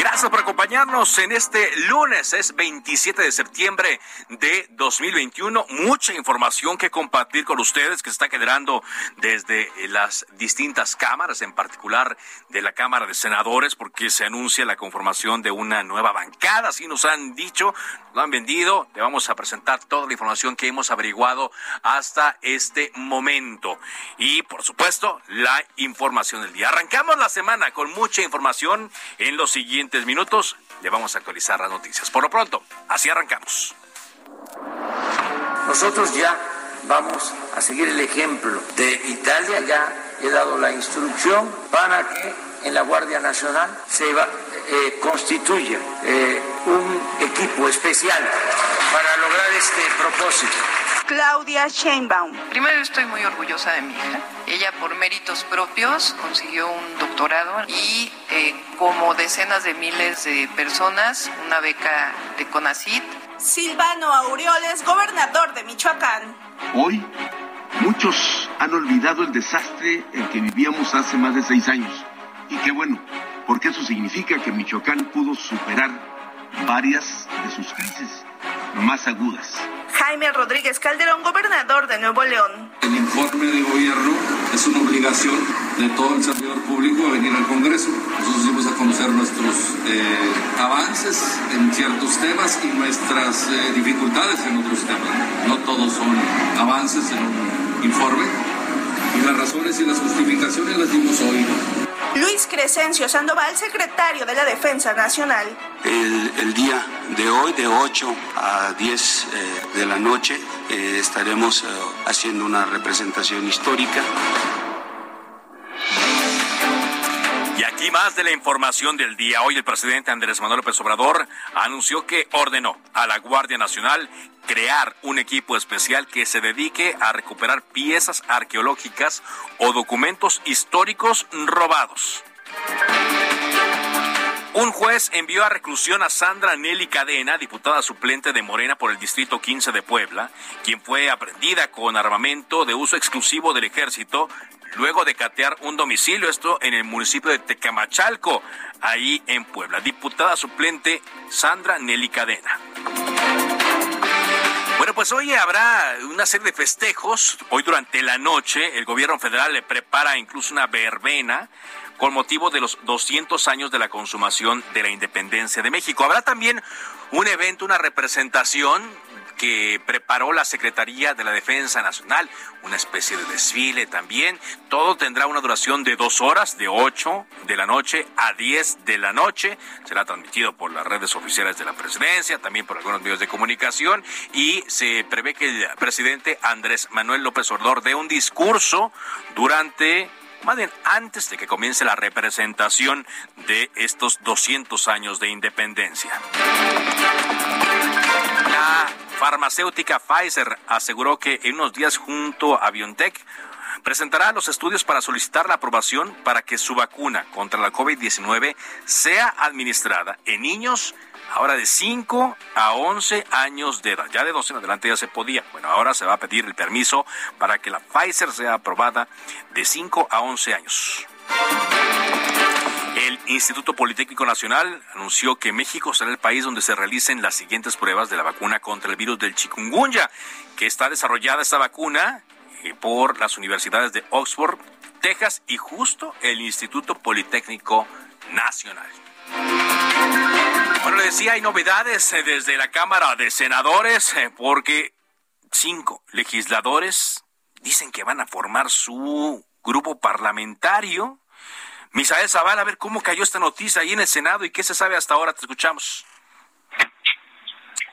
Gracias por acompañarnos en este lunes, es 27 de septiembre de 2021. Mucha información que compartir con ustedes que se está generando desde las distintas cámaras, en particular de la Cámara de Senadores, porque se anuncia la conformación de una nueva bancada, así nos han dicho, lo han vendido. Le vamos a presentar toda la información que hemos averiguado hasta este momento. Y, por supuesto, la información del día. Arrancamos la semana con mucha información en los siguientes minutos le vamos a actualizar las noticias. Por lo pronto, así arrancamos. Nosotros ya vamos a seguir el ejemplo de Italia, ya he dado la instrucción para que en la Guardia Nacional se va, eh, constituya eh, un equipo especial para lograr este propósito. Claudia Sheinbaum. Primero estoy muy orgullosa de mi hija. Ella por méritos propios consiguió un doctorado y eh, como decenas de miles de personas una beca de CONACIT. Silvano Aureoles, gobernador de Michoacán. Hoy muchos han olvidado el desastre en que vivíamos hace más de seis años. Y qué bueno, porque eso significa que Michoacán pudo superar varias de sus crisis más agudas. Jaime Rodríguez Calderón, gobernador de Nuevo León. El informe de gobierno es una obligación de todo el servidor público a venir al Congreso. Nosotros dimos a conocer nuestros eh, avances en ciertos temas y nuestras eh, dificultades en otros temas. No todos son avances en un informe y las razones y las justificaciones las dimos hoy. Luis Crescencio Sandoval, secretario de la Defensa Nacional. El, día de hoy, de 8 a 10 eh, de la noche, eh, estaremos eh, haciendo una representación histórica. Y aquí más de la información del día. Hoy el presidente Andrés Manuel López Obrador anunció que ordenó a la Guardia Nacional crear un equipo especial que se dedique a recuperar piezas arqueológicas o documentos históricos robados. Un juez envió a reclusión a Sandra Nelly Cadena, diputada suplente de Morena por el Distrito 15 de Puebla, quien fue aprendida con armamento de uso exclusivo del ejército luego de catear un domicilio, esto en el municipio de Tecamachalco, ahí en Puebla. Diputada suplente Sandra Nelly Cadena. Bueno, pues hoy habrá una serie de festejos. Hoy durante la noche el gobierno federal le prepara incluso una verbena con motivo de los 200 años de la consumación de la independencia de México. Habrá también un evento, una representación que preparó la Secretaría de la Defensa Nacional, una especie de desfile también. Todo tendrá una duración de dos horas, de 8 de la noche a 10 de la noche. Será transmitido por las redes oficiales de la presidencia, también por algunos medios de comunicación y se prevé que el presidente Andrés Manuel López Obrador dé un discurso durante más bien antes de que comience la representación de estos 200 años de independencia. La farmacéutica Pfizer aseguró que en unos días junto a BioNTech presentará los estudios para solicitar la aprobación para que su vacuna contra la COVID-19 sea administrada en niños ahora de 5 a 11 años de edad. Ya de 12 en adelante ya se podía. Bueno, ahora se va a pedir el permiso para que la Pfizer sea aprobada de 5 a 11 años. El Instituto Politécnico Nacional anunció que México será el país donde se realicen las siguientes pruebas de la vacuna contra el virus del chikungunya, que está desarrollada esta vacuna eh, por las universidades de Oxford, Texas y justo el Instituto Politécnico Nacional. Bueno, le decía, hay novedades eh, desde la Cámara de Senadores eh, porque cinco legisladores dicen que van a formar su grupo parlamentario. Misael Zavala, a ver cómo cayó esta noticia ahí en el Senado y qué se sabe hasta ahora. Te escuchamos.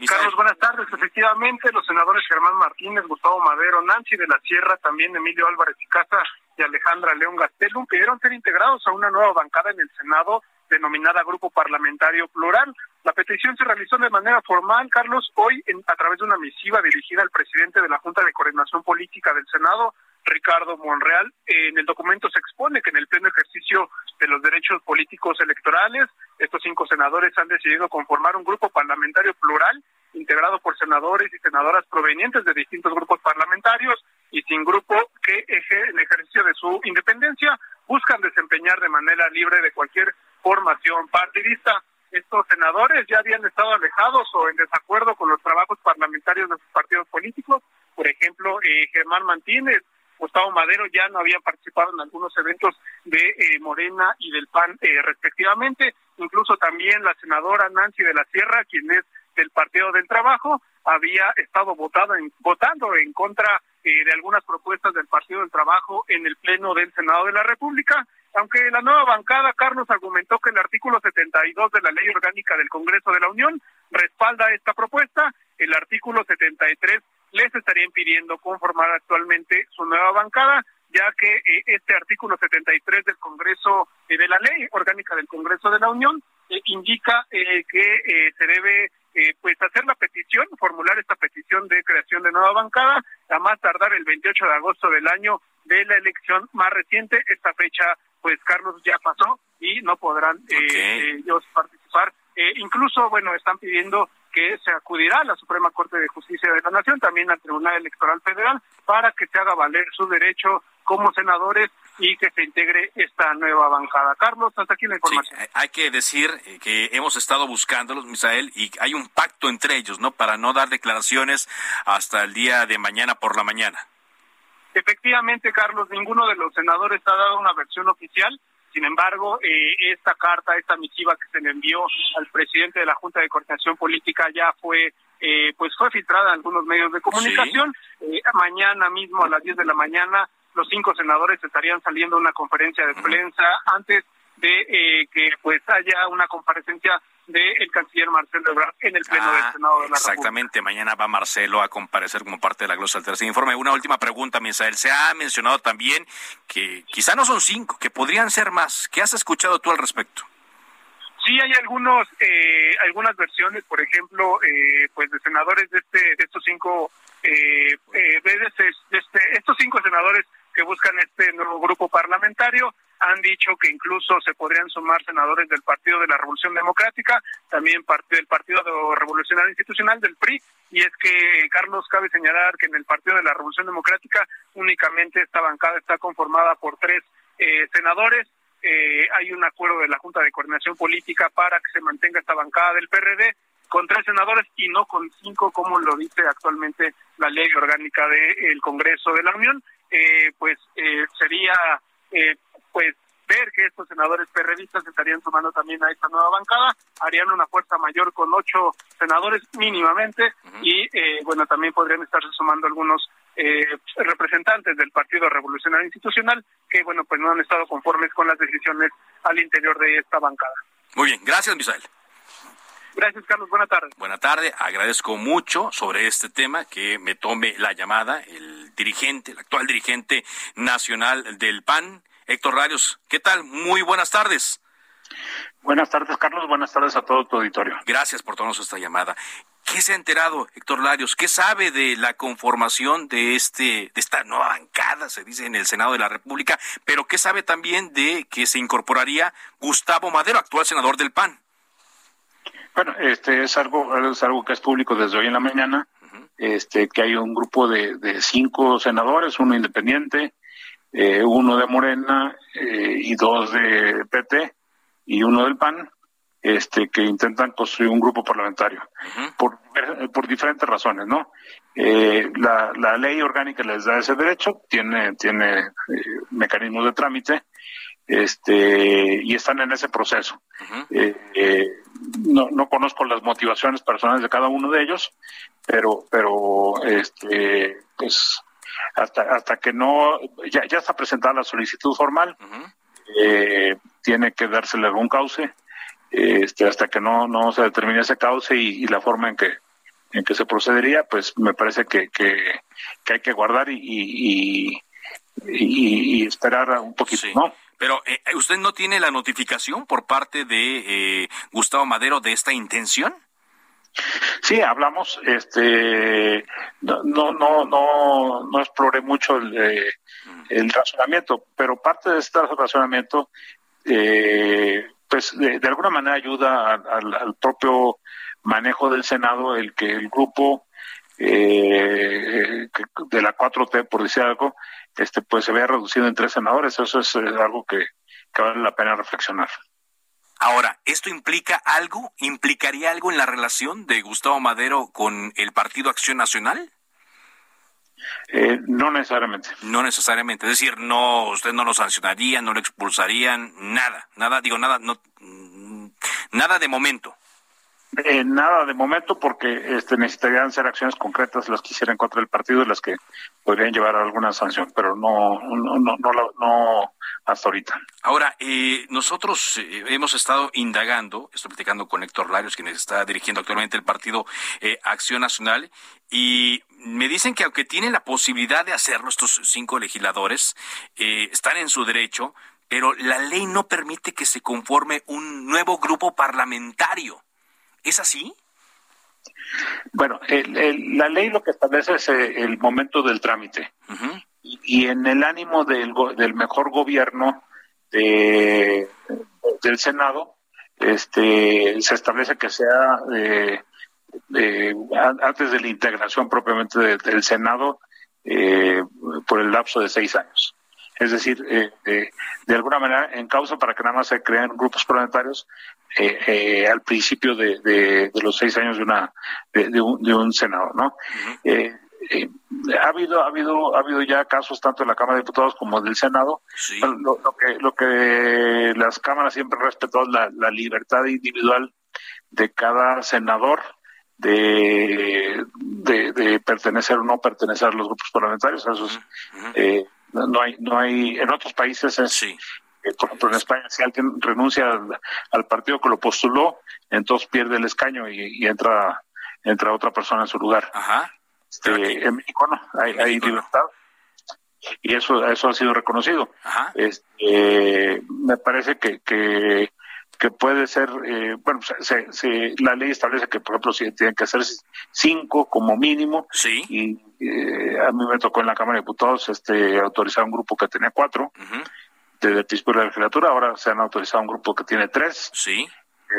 Carlos, buenas tardes. Efectivamente, los senadores Germán Martínez, Gustavo Madero, Nancy de la Sierra, también Emilio Álvarez y Casa y Alejandra León Gastelum pidieron ser integrados a una nueva bancada en el Senado denominada Grupo Parlamentario Plural. La petición se realizó de manera formal, Carlos, hoy a través de una misiva dirigida al presidente de la Junta de Coordinación Política del Senado, Ricardo Monreal. En el documento se expone que en el pleno ejercicio de los derechos políticos electorales, estos cinco senadores han decidido conformar un grupo parlamentario plural integrado por senadores y senadoras provenientes de distintos grupos parlamentarios y sin grupo que en ejercicio de su independencia buscan desempeñar de manera libre de cualquier formación partidista. Estos senadores ya habían estado alejados o en desacuerdo con los trabajos parlamentarios de sus partidos políticos. Por ejemplo, eh, Germán Martínez, Gustavo Madero ya no habían participado en algunos eventos de eh, Morena y del PAN eh, respectivamente. Incluso también la senadora Nancy de la Sierra, quien es del Partido del Trabajo, había estado votado en, votando en contra de algunas propuestas del Partido del Trabajo en el Pleno del Senado de la República aunque la nueva bancada, Carlos, argumentó que el artículo 72 de la Ley Orgánica del Congreso de la Unión respalda esta propuesta, el artículo 73 les estaría impidiendo conformar actualmente su nueva bancada, ya que eh, este artículo 73 del Congreso, eh, de la Ley Orgánica del Congreso de la Unión, eh, indica que se debe pues hacer la petición, formular esta petición de creación de nueva bancada, a más tardar el 28 de agosto del año de la elección más reciente. Esta fecha pues Carlos ya pasó y no podrán eh, ellos participar. Eh, incluso, bueno, están pidiendo que se acudirá a la Suprema Corte de Justicia de la Nación, también al Tribunal Electoral Federal, para que se haga valer su derecho como senadores y que se integre esta nueva bancada. Carlos, hasta aquí la información. hay que decir eh, que hemos estado buscándolos, Misael, y hay un pacto entre ellos, ¿no? Para no dar declaraciones hasta el día de mañana por la mañana. Efectivamente, Carlos, ninguno de los senadores ha dado una versión oficial. Sin embargo, eh, esta carta, esta misiva que se le envió al presidente de la Junta de Coordinación Política ya fue eh, pues fue filtrada en algunos medios de comunicación. Eh, mañana mismo a las 10 de la mañana los cinco senadores estarían saliendo a una conferencia de prensa antes de que pues haya una comparecencia del canciller Marcelo Ebrard en el Pleno del ah, Senado de la Exactamente, mañana va Marcelo a comparecer como parte de la glosa del tercer informe. Una última pregunta, Misael. Se ha mencionado también que quizá no son cinco, que podrían ser más. ¿Qué has escuchado tú al respecto? Sí, hay algunos, eh, algunas versiones, por ejemplo, eh, pues de senadores de este, de estos cinco, eh, eh de, este, de este, estos cinco senadores que buscan este nuevo grupo parlamentario han dicho que incluso se podrían sumar senadores del Partido de la Revolución Democrática, también del Partido Revolucionario Institucional del PRI, y es que, Carlos, cabe señalar que en el Partido de la Revolución Democrática únicamente esta bancada está conformada por tres eh, senadores, eh, hay un acuerdo de la Junta de Coordinación Política para que se mantenga esta bancada del PRD con tres senadores y no con cinco, como lo dice actualmente la ley orgánica del Congreso de la Unión, eh, pues sería pues ver que estos senadores perredistas estarían sumando también a esta nueva bancada, harían una fuerza mayor con ocho senadores mínimamente y eh, bueno, también podrían estarse sumando algunos eh, representantes del Partido Revolucionario Institucional que bueno, pues no han estado conformes con las decisiones al interior de esta bancada. Muy bien, gracias Misael. Gracias, Carlos. Buenas tardes. Buenas tardes. Agradezco mucho sobre este tema que me tome la llamada el dirigente, el actual dirigente nacional del PAN, Héctor Rarios. ¿Qué tal? Muy buenas tardes. Buenas tardes, Carlos. Buenas tardes a todo tu auditorio. Gracias por tomarnos esta llamada. ¿Qué se ha enterado, Héctor Larios? ¿Qué sabe de la conformación de este, de esta nueva bancada, se dice en el Senado de la República? Pero ¿qué sabe también de que se incorporaría Gustavo Madero, actual senador del PAN? Bueno, este es algo, es algo que es público desde hoy en la mañana. Este, que hay un grupo de, de cinco senadores, uno independiente, eh, uno de Morena eh, y dos de PT y uno del PAN, este, que intentan construir un grupo parlamentario por, por diferentes razones, ¿no? Eh, la, la ley orgánica les da ese derecho, tiene, tiene mecanismos de trámite este, y están en ese proceso. Eh, no, no conozco las motivaciones personales de cada uno de ellos, pero, pero, este, pues, hasta, hasta que no, ya, ya está presentada la solicitud formal, eh, tiene que dársele algún cauce, este, hasta que no, no se determine ese cauce y, la forma en que, en que se procedería, pues me parece que, que, hay que guardar y, y, y, esperar un poquito, ¿no? Pero eh, usted no tiene la notificación por parte de eh, Gustavo Madero de esta intención. Sí, hablamos, este, no, no, no, no, no exploré mucho el, eh, el razonamiento, pero parte de este razonamiento, eh, pues de, alguna manera ayuda al, propio manejo del Senado el que el grupo eh, de la 4T, por decir algo, este, pues se vea reducido en tres senadores. Eso es algo que vale la pena reflexionar. Ahora, ¿esto implica algo? ¿Implicaría algo en la relación de Gustavo Madero con el Partido Acción Nacional? Eh, no necesariamente. No necesariamente. Es decir, no, usted no lo sancionaría, no lo expulsarían, nada, nada, digo, nada, no, nada de momento. Eh, nada de momento porque este, necesitarían ser acciones concretas las que hicieran contra el partido y las que podrían llevar a alguna sanción, pero no, no, no, no, no hasta ahorita. Ahora, eh, nosotros eh, hemos estado indagando, estoy platicando con Héctor Larios, quien está dirigiendo actualmente el partido Acción Nacional, y me dicen que aunque tienen la posibilidad de hacerlo estos cinco legisladores, están en su derecho, pero la ley no permite que se conforme un nuevo grupo parlamentario. ¿Es así? Bueno, la ley lo que establece es eh, el momento del trámite. y, en el ánimo del, del mejor gobierno de, del Senado, este, se establece que sea eh, antes de la integración propiamente del Senado eh, por el lapso de seis años. Es decir, eh, eh, de alguna manera en causa para que nada más se creen grupos parlamentarios eh, al principio de, los seis años de una de, un, senado, ¿no? ha habido ha habido ha habido ya casos tanto en la Cámara de Diputados como del Senado. Lo, que lo que las cámaras siempre respetó es la, libertad individual de cada senador de, de, pertenecer o no pertenecer a los grupos parlamentarios. Eso es, no hay, no hay, en otros países es, sí. Eh, por ejemplo en España, si alguien renuncia al, partido que lo postuló, entonces pierde el escaño y, entra, entra otra persona en su lugar. Ajá. Este, en México no, hay, libertad y eso eso ha sido reconocido. Ajá. Este, me parece que, que que puede ser, eh, bueno, se, se, la ley establece que, por ejemplo, si tienen que ser cinco como mínimo. Sí. Y eh, a mí me tocó en la Cámara de Diputados este, autorizar un grupo que tenía cuatro. Desde el principio de la legislatura, ahora se han autorizado un grupo que tiene tres. Sí.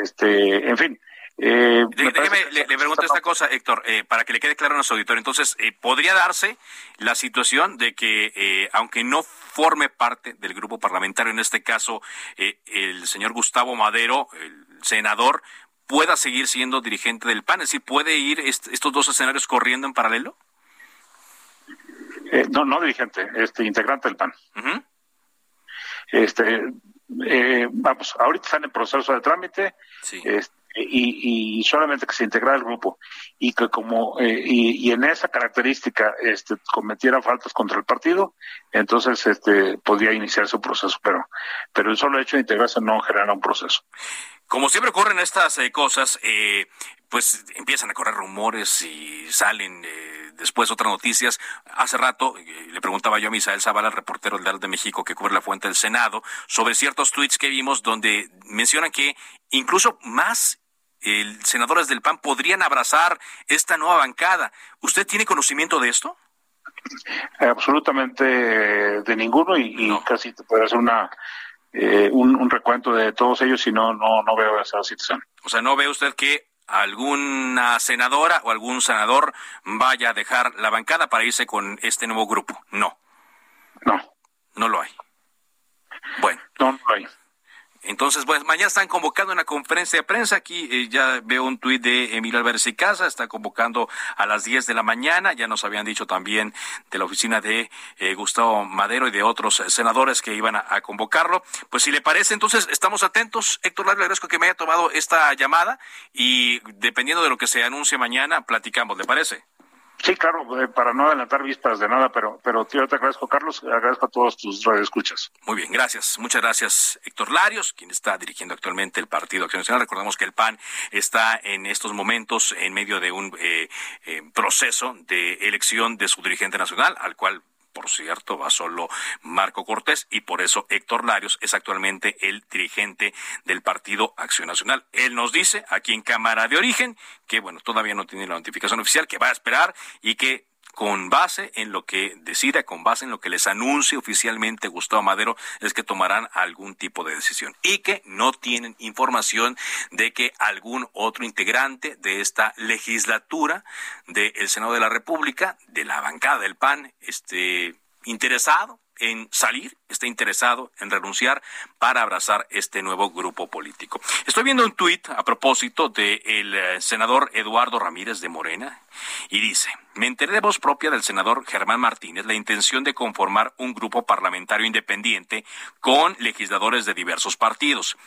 Este, en fin, eh, Déjeme, le, pregunto esta cosa, Héctor, eh, para que le quede claro a nuestro auditorio. Entonces, eh, ¿podría darse la situación de que, eh, aunque no forme parte del grupo parlamentario, en este caso, el señor Gustavo Madero, el senador, pueda seguir siendo dirigente del PAN? Es decir, ¿puede ir estos dos escenarios corriendo en paralelo? no, no dirigente, este integrante del PAN. Este, vamos, ahorita están en proceso de trámite. Sí. Este, y, solamente que se integrara el grupo y que como eh, y, en esa característica este cometiera faltas contra el partido entonces este podría iniciar su proceso pero pero el solo hecho de integrarse no genera un proceso. Como siempre ocurren estas eh, cosas eh, pues empiezan a correr rumores y salen después otras noticias. Hace rato le preguntaba yo a Misael Zavala, reportero del Heraldo de México que cubre la fuente del Senado, sobre ciertos tweets que vimos donde mencionan que incluso más senadores del PAN podrían abrazar esta nueva bancada. ¿Usted tiene conocimiento de esto? absolutamente de ninguno y, casi te puede hacer una eh, un, recuento de todos ellos y no, no, no veo esa situación. O sea, ¿no ve usted que alguna senadora o algún senador vaya a dejar la bancada para irse con este nuevo grupo? No. No. No lo hay. Bueno. No, no lo hay. Entonces, pues mañana están convocando una conferencia de prensa. Aquí eh, ya veo un tuit de Emilio Álvarez y Casa, está convocando a las 10 de la mañana. Ya nos habían dicho también de la oficina de eh, Gustavo Madero y de otros eh, senadores que iban a, convocarlo. Pues si le parece, entonces estamos atentos. Héctor le agradezco que me haya tomado esta llamada y dependiendo de lo que se anuncie mañana, platicamos. ¿Le parece? Sí, claro, eh, para no adelantar vistas de nada, pero, pero yo te agradezco, Carlos, agradezco a todos tus radioescuchas. Muy bien, gracias. Muchas gracias, Héctor Larios, quien está dirigiendo actualmente el Partido Acción Nacional. Recordamos que el PAN está en estos momentos en medio de un eh, eh, proceso de elección de su dirigente nacional, al cual por cierto, va solo Marco Cortés y por eso Héctor Larios es actualmente el dirigente del Partido Acción Nacional. Él nos dice aquí en Cámara de Origen que, bueno, todavía no tiene la notificación oficial, que va a esperar y que con base en lo que decida, con base en lo que les anuncie oficialmente Gustavo Madero, es que tomarán algún tipo de decisión. Y que no tienen información de que algún otro integrante de esta legislatura del Senado de la República, de la bancada del PAN, esté interesado en salir, está interesado en renunciar para abrazar este nuevo grupo político. Estoy viendo un tuit a propósito del eh, senador Eduardo Ramírez de Morena y dice, me enteré de voz propia del senador Germán Martínez la intención de conformar un grupo parlamentario independiente con legisladores de diversos partidos.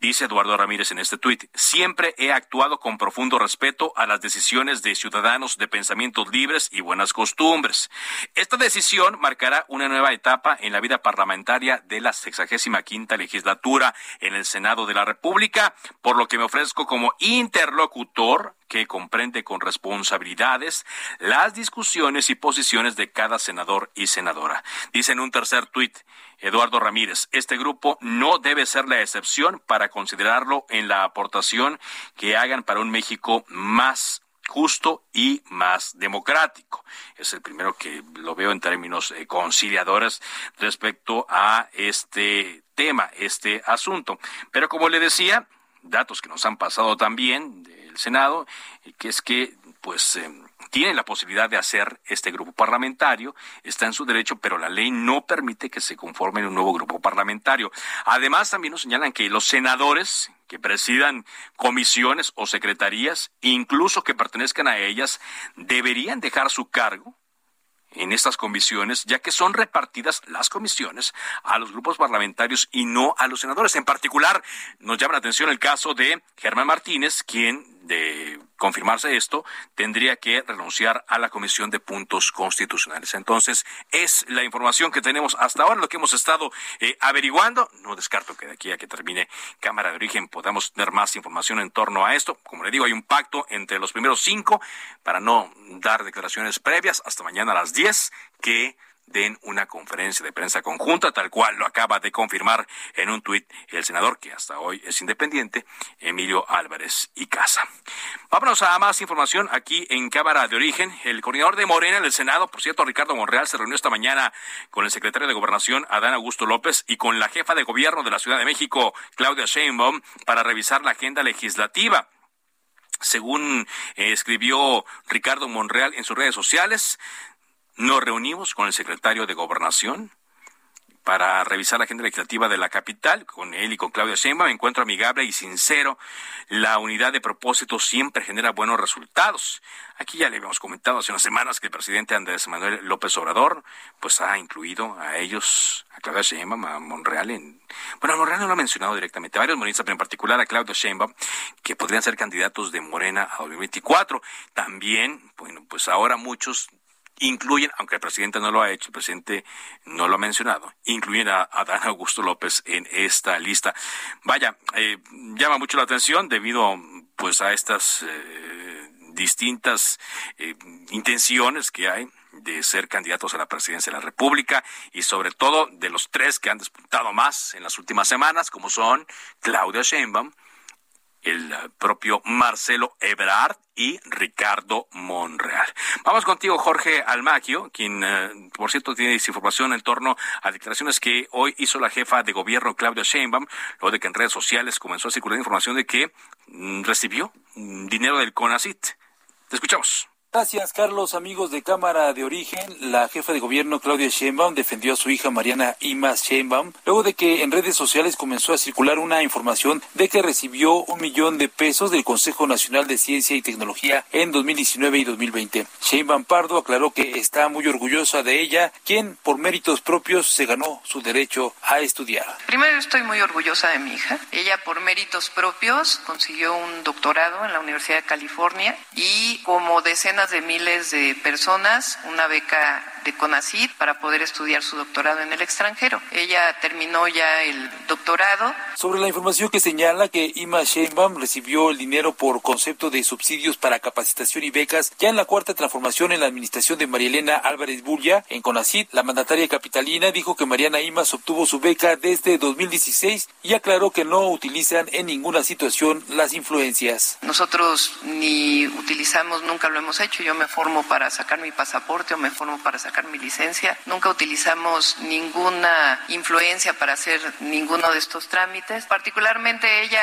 Dice Eduardo Ramírez en este tuit, siempre he actuado con profundo respeto a las decisiones de ciudadanos de pensamientos libres y buenas costumbres. Esta decisión marcará una nueva etapa en la vida parlamentaria de la 65 legislatura en el Senado de la República, por lo que me ofrezco como interlocutor que comprende con responsabilidades las discusiones y posiciones de cada senador y senadora. Dice en un tercer tuit, Eduardo Ramírez, este grupo no debe ser la excepción para considerarlo en la aportación que hagan para un México más justo y más democrático. Es el primero que lo veo en términos eh, conciliadores respecto a este tema, este asunto. Pero como le decía, datos que nos han pasado también del Senado, que es que pues eh, tiene la posibilidad de hacer este grupo parlamentario, está en su derecho, pero la ley no permite que se conforme un nuevo grupo parlamentario. Además, también nos señalan que los senadores que presidan comisiones o secretarías, incluso que pertenezcan a ellas, deberían dejar su cargo en estas comisiones, ya que son repartidas las comisiones a los grupos parlamentarios y no a los senadores. En particular, nos llama la atención el caso de Germán Martínez, quien de confirmarse esto, tendría que renunciar a la Comisión de Puntos Constitucionales. Entonces, es la información que tenemos hasta ahora, lo que hemos estado eh, averiguando. No descarto que de aquí a que termine Cámara de Origen podamos tener más información en torno a esto. Como le digo, hay un pacto entre los primeros cinco para no dar declaraciones previas hasta mañana a las 10 que den una conferencia de prensa conjunta, tal cual lo acaba de confirmar en un tuit el senador, que hasta hoy es independiente, Emilio Álvarez y Casa. Vámonos a más información aquí en Cámara de Origen. El coordinador de Morena en el Senado, por cierto, Ricardo Monreal, se reunió esta mañana con el secretario de Gobernación, Adán Augusto López, y con la jefa de gobierno de la Ciudad de México, Claudia Sheinbaum, para revisar la agenda legislativa. Según eh, escribió Ricardo Monreal en sus redes sociales, nos reunimos con el secretario de Gobernación para revisar la agenda legislativa de la capital, con él y con Claudia Sheinbaum, encuentro amigable y sincero. La unidad de propósito siempre genera buenos resultados. Aquí ya le habíamos comentado hace unas semanas que el presidente Andrés Manuel López Obrador, pues ha incluido a ellos, a Claudia Sheinbaum, a Monreal en... Bueno, a Monreal no lo ha mencionado directamente, varios morenistas, pero en particular a Claudia Sheinbaum, que podrían ser candidatos de Morena a 2024. También, bueno, pues ahora muchos incluyen, aunque el presidente no lo ha hecho, el presidente no lo ha mencionado, incluyen a Adán Augusto López en esta lista. Vaya, eh, llama mucho la atención debido pues a estas eh, distintas eh, intenciones que hay de ser candidatos a la presidencia de la República y sobre todo de los tres que han despuntado más en las últimas semanas, como son Claudia Sheinbaum, el propio Marcelo Ebrard y Ricardo Monreal. Vamos contigo, Jorge Almaquio, quien, eh, por cierto, tiene información en torno a declaraciones que hoy hizo la jefa de gobierno, Claudia Sheinbaum, luego de que en redes sociales comenzó a circular información de que mm, recibió dinero del CONACIT. Te escuchamos. Gracias, Carlos. Amigos de Cámara de Origen, la jefa de gobierno Claudia Sheinbaum defendió a su hija Mariana Imas Sheinbaum luego de que en redes sociales comenzó a circular una información de que recibió un millón de pesos del Consejo Nacional de Ciencia y Tecnología en 2019 y 2020. Sheinbaum Pardo aclaró que está muy orgullosa de ella, quien por méritos propios se ganó su derecho a estudiar. Primero estoy muy orgullosa de mi hija. Ella por méritos propios consiguió un doctorado en la Universidad de California y como decenas de miles de personas una beca de CONACYT para poder estudiar su doctorado en el extranjero. Ella terminó ya el doctorado. Sobre la información que señala que Ima Sheinbaum recibió el dinero por concepto de subsidios para capacitación y becas ya en la cuarta transformación en la administración de María Elena Álvarez Bulla en CONACYT, la mandataria capitalina dijo que Mariana Imas obtuvo su beca desde 2016 y aclaró que no utilizan en ninguna situación las influencias. Nosotros ni utilizamos, nunca lo hemos hecho yo me formo para sacar mi pasaporte o me formo para sacar mi licencia. Nunca utilizamos ninguna influencia para hacer ninguno de estos trámites. Particularmente ella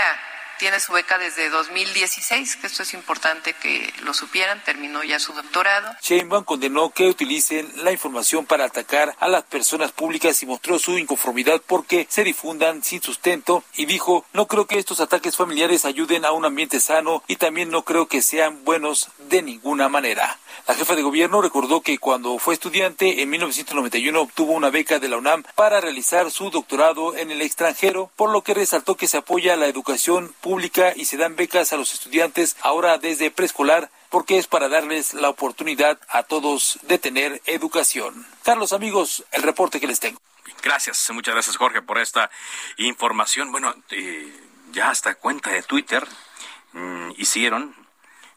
tiene su beca desde 2016, que esto es importante que lo supieran, terminó ya su doctorado. Sheinbaum condenó que utilicen la información para atacar a las personas públicas y mostró su inconformidad porque se difundan sin sustento y dijo, no creo que estos ataques familiares ayuden a un ambiente sano y también no creo que sean buenos de ninguna manera. La jefa de gobierno recordó que cuando fue estudiante en 1991 obtuvo una beca de la UNAM para realizar su doctorado en el extranjero, por lo que resaltó que se apoya la educación pública y se dan becas a los estudiantes ahora desde preescolar porque es para darles la oportunidad a todos de tener educación. Carlos amigos, el reporte que les tengo. Gracias, muchas gracias Jorge por esta información. Bueno, eh, ya hasta cuenta de Twitter mm, hicieron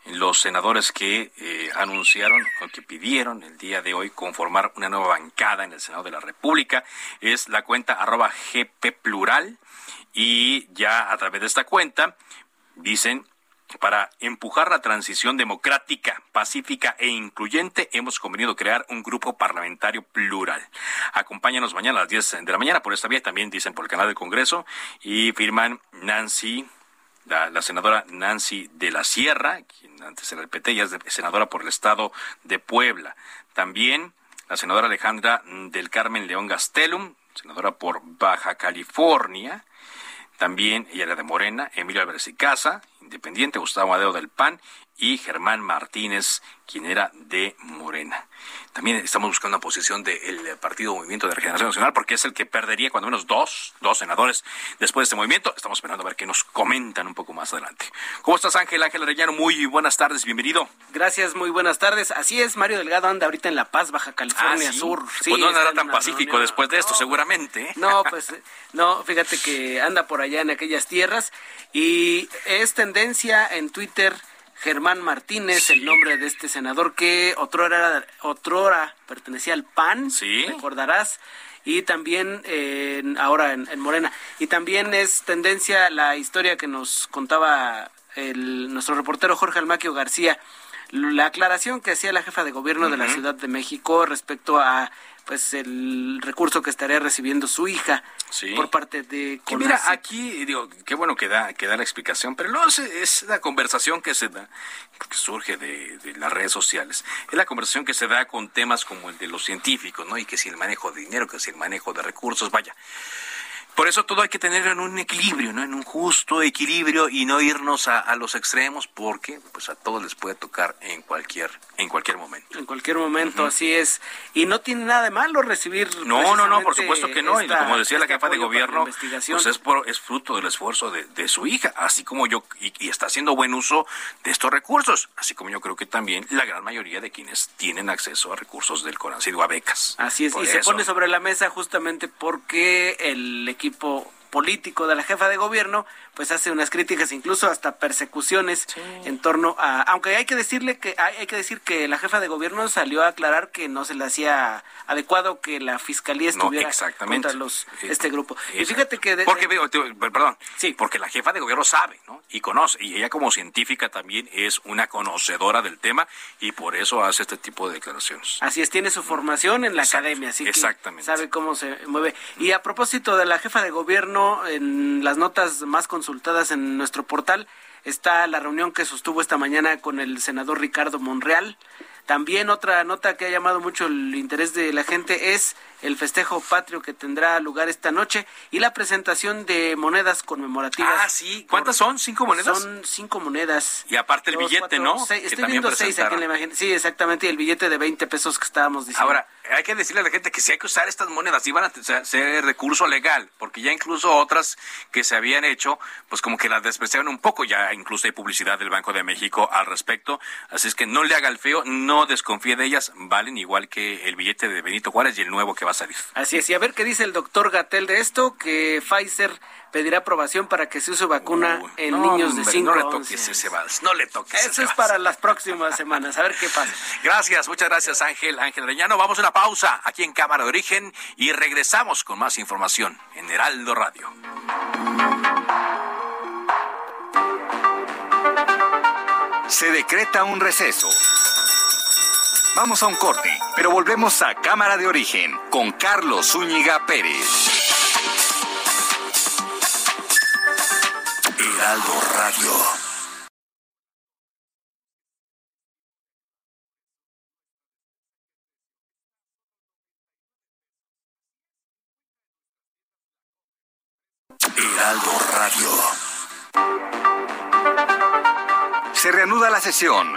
los senadores que eh, anunciaron o que pidieron el día de hoy conformar una nueva bancada en el Senado de la República es la cuenta arroba GP Plural y ya a través de esta cuenta dicen para empujar la transición democrática, pacífica e incluyente, hemos convenido crear un grupo parlamentario plural. Acompáñanos mañana a las 10 de la mañana por esta vía, también dicen por el canal del Congreso, y firman Nancy la, senadora Nancy de la Sierra, quien antes era el es senadora por el estado de Puebla. También la senadora Alejandra del Carmen León Gastelum, senadora por Baja California. También ella era de Morena, Emilio Álvarez y Casa, independiente, Gustavo Madeo del PAN y Germán Martínez, quien era de Morena. También estamos buscando una posición del Partido Movimiento de Regeneración Nacional, porque es el que perdería cuando menos dos, dos senadores después de este movimiento. Estamos esperando a ver qué nos comentan un poco más adelante. ¿Cómo estás, Ángel? Ángel Arellano, muy buenas tardes, bienvenido. Gracias, muy buenas tardes. Así es, Mario Delgado anda ahorita en La Paz, Baja California ah, Sur. Sí, pues no andará tan pacífico después de esto, seguramente. No, pues no, fíjate que anda por allá en aquellas tierras y es tendencia en Twitter Germán Martínez, el nombre de este senador que otrora, otrora pertenecía al PAN, ¿Sí? recordarás, y también ahora en, Morena. Y también es tendencia la historia que nos contaba el, nuestro reportero Jorge Almaquio García, la aclaración que hacía la jefa de gobierno de la Ciudad de México respecto a pues el recurso que estaría recibiendo su hija por parte de que mira aquí digo qué bueno que da que da la explicación pero no es, la conversación que se da que surge de, de, las redes sociales. Es la conversación que se da con temas como el de los científicos no y que si el manejo de dinero que si el manejo de recursos vaya por eso todo hay que tener en un equilibrio, ¿no? En un justo equilibrio y no irnos a, los extremos porque pues a todos les puede tocar en cualquier en cualquier momento. En cualquier momento, así es. Y no tiene nada de malo recibir No, no, no, por supuesto que no, y como decía la jefa de gobierno, pues es por, es fruto del esfuerzo de, su hija, así como yo y, está haciendo buen uso de estos recursos, así como yo creo que también la gran mayoría de quienes tienen acceso a recursos del Conancido a becas. Así es, y se pone sobre la mesa justamente porque el equipo equipo político de la jefa de gobierno, pues hace unas críticas, incluso hasta persecuciones en torno a, aunque hay que decirle que hay, que decir que la jefa de gobierno salió a aclarar que no se le hacía adecuado que la fiscalía estuviera contra los este grupo. Y fíjate que porque perdón, sí, porque la jefa de gobierno sabe, ¿no? Y conoce y ella como científica también es una conocedora del tema y por eso hace este tipo de declaraciones. Así es, tiene su formación en la academia, así que sabe cómo se mueve. Y a propósito de la jefa de gobierno en las notas más consultadas en nuestro portal, está la reunión que sostuvo esta mañana con el senador Ricardo Monreal. También otra nota que ha llamado mucho el interés de la gente es el festejo patrio que tendrá lugar esta noche y la presentación de monedas conmemorativas. Ah, sí. ¿Cuántas son? ¿Cinco monedas? Son cinco monedas. Y aparte el billete, ¿no? estoy viendo seis aquí en la imagen. Sí, exactamente. Y el billete de 20 pesos que estábamos diciendo. Ahora, hay que decirle a la gente que si hay que usar estas monedas, iban a ser recurso legal, porque ya incluso otras que se habían hecho, pues como que las despreciaron un poco. Ya incluso hay publicidad del Banco de México al respecto. Así es que no le haga el feo, no desconfíe de ellas. Valen igual que el billete de Benito Juárez y el nuevo que va a salir. Así es, y a ver qué dice el doctor Gatel de esto, que Pfizer pedirá aprobación para que se use vacuna en niños de 5 No le toques ese vals, no le toques Eso es para las próximas semanas, a ver qué pasa. Gracias, muchas gracias Ángel, Ángel Reñano. Vamos a una pausa aquí en Cámara de Origen y regresamos con más información en Heraldo Radio. Se decreta un receso. Vamos a un corte, pero volvemos a Cámara de Origen con Carlos Zúñiga Pérez. Heraldo Radio. Heraldo Radio. Se reanuda la sesión.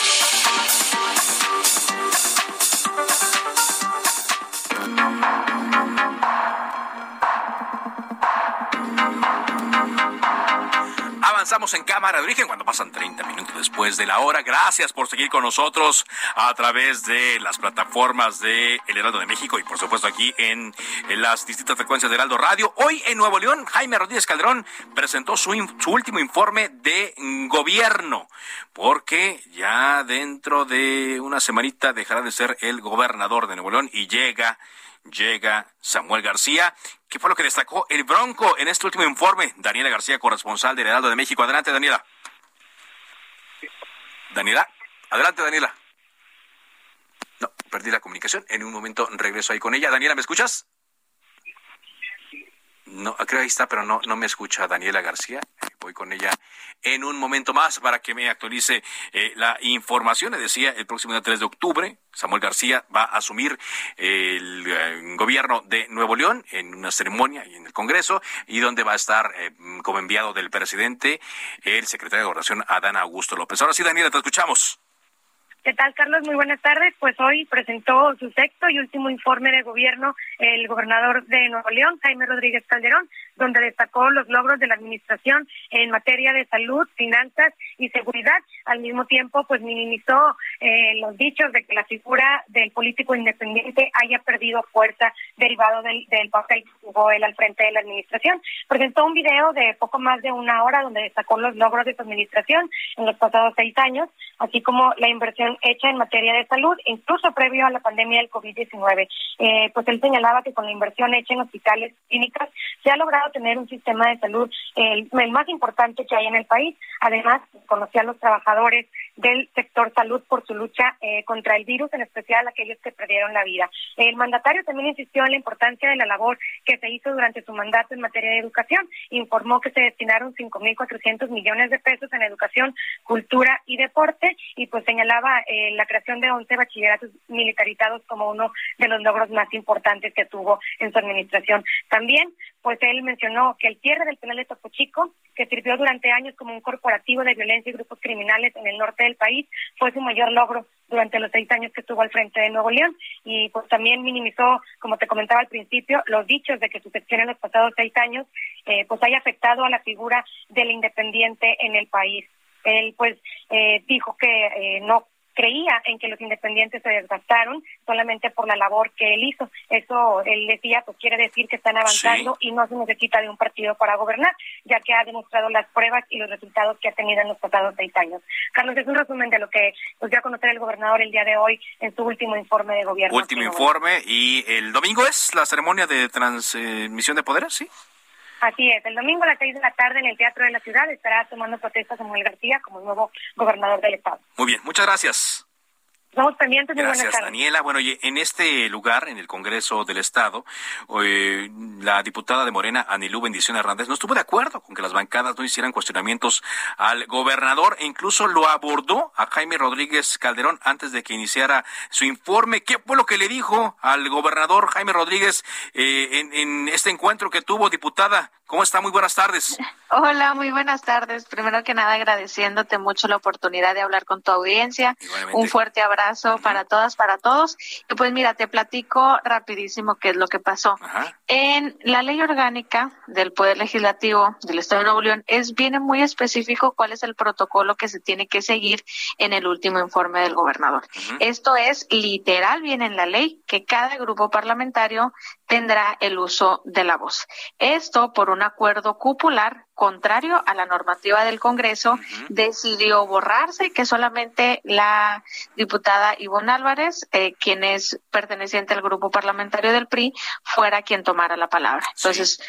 En cámara de origen cuando pasan 30 minutos después de la hora. Gracias por seguir con nosotros a través de las plataformas de El Heraldo de México y por supuesto aquí en, las distintas frecuencias de Heraldo Radio. Hoy en Nuevo León, Jaime Rodríguez Calderón presentó su, su último informe de gobierno porque ya dentro de una semanita dejará de ser el gobernador de Nuevo León y llega llega Samuel García. ¿Qué fue lo que destacó el Bronco en este último informe? Daniela García, corresponsal del Heraldo de México. Adelante, Daniela. Daniela, adelante, Daniela. No, perdí la comunicación. En un momento regreso ahí con ella. Daniela, ¿me escuchas? No, creo que ahí está, pero no, no me escucha Daniela García. Voy con ella en un momento más para que me actualice eh, la información. Le decía, el próximo día 3 de octubre, Samuel García va a asumir el eh, gobierno de Nuevo León en una ceremonia en el Congreso y donde va a estar eh, como enviado del presidente el secretario de Gobernación, Adán Augusto López. Ahora sí, Daniela, te escuchamos. ¿Qué tal, Carlos? Muy buenas tardes. Pues hoy presentó su sexto y último informe de gobierno el gobernador de Nuevo León, Jaime Rodríguez Calderón, donde destacó los logros de la administración en materia de salud, finanzas y seguridad. Al mismo tiempo, pues minimizó eh, los dichos de que la figura del político independiente haya perdido fuerza derivado del, papel que jugó él al frente de la administración. Presentó un video de poco más de una hora donde destacó los logros de su administración en los pasados seis años, así como la inversión hecha en materia de salud, incluso previo a la pandemia del COVID-19. Eh, pues él señalaba que con la inversión hecha en hospitales clínicas se ha logrado tener un sistema de salud el, más importante que hay en el país. Además, conocía a los trabajadores del sector salud por su lucha eh, contra el virus, en especial aquellos que perdieron la vida. El mandatario también insistió en la importancia de la labor que se hizo durante su mandato en materia de educación. Informó que se destinaron 5.400 millones de pesos en educación, cultura y deporte y pues señalaba eh, la creación de 11 bachilleratos militarizados como uno de los logros más importantes que tuvo en su administración. También, pues él mencionó que el cierre del penal de Topo Chico, que sirvió durante años como un corporativo de violencia y grupos criminales en el norte del país, fue su mayor logro durante los seis años que estuvo al frente de Nuevo León y pues también minimizó, como te comentaba al principio, los dichos de que su gestión en los pasados seis años eh, pues haya afectado a la figura del independiente en el país. Él pues eh, dijo que eh, no creía en que los independientes se desgastaron solamente por la labor que él hizo. Eso él decía, pues quiere decir que están avanzando y no se necesita de un partido para gobernar, ya que ha demostrado las pruebas y los resultados que ha tenido en los pasados seis años. Carlos, es un resumen de lo que nos dio a conocer el gobernador el día de hoy en su último informe de gobierno. Último informe y el domingo es la ceremonia de transmisión de poderes, ¿sí? Así es, el domingo a las seis de la tarde en el Teatro de la Ciudad estará tomando protesta Samuel García como nuevo gobernador del Estado. Muy bien, muchas gracias. Estamos pendientes de Gracias, Daniela. Bueno, y en este lugar, en el Congreso del Estado, eh, la diputada de Morena, Anilú Bendición Hernández, no estuvo de acuerdo con que las bancadas no hicieran cuestionamientos al gobernador e incluso lo abordó a Jaime Rodríguez Calderón antes de que iniciara su informe. ¿Qué fue lo que le dijo al gobernador Jaime Rodríguez eh, en, en este encuentro que tuvo, diputada? ¿Cómo está? Muy buenas tardes. Hola, muy buenas tardes. Primero que nada, agradeciéndote mucho la oportunidad de hablar con tu audiencia. Un fuerte abrazo para todas, para todos. Y pues mira, te platico rapidísimo qué es lo que pasó. En la ley orgánica del Poder Legislativo del Estado de Nuevo León es viene muy específico cuál es el protocolo que se tiene que seguir en el último informe del gobernador. Esto es literal, viene en la ley que cada grupo parlamentario tendrá el uso de la voz. Esto por un acuerdo cupular contrario a la normativa del Congreso, decidió borrarse que solamente la diputada Ivonne Álvarez, eh, quien es perteneciente al grupo parlamentario del PRI, fuera quien tomara la palabra. Entonces,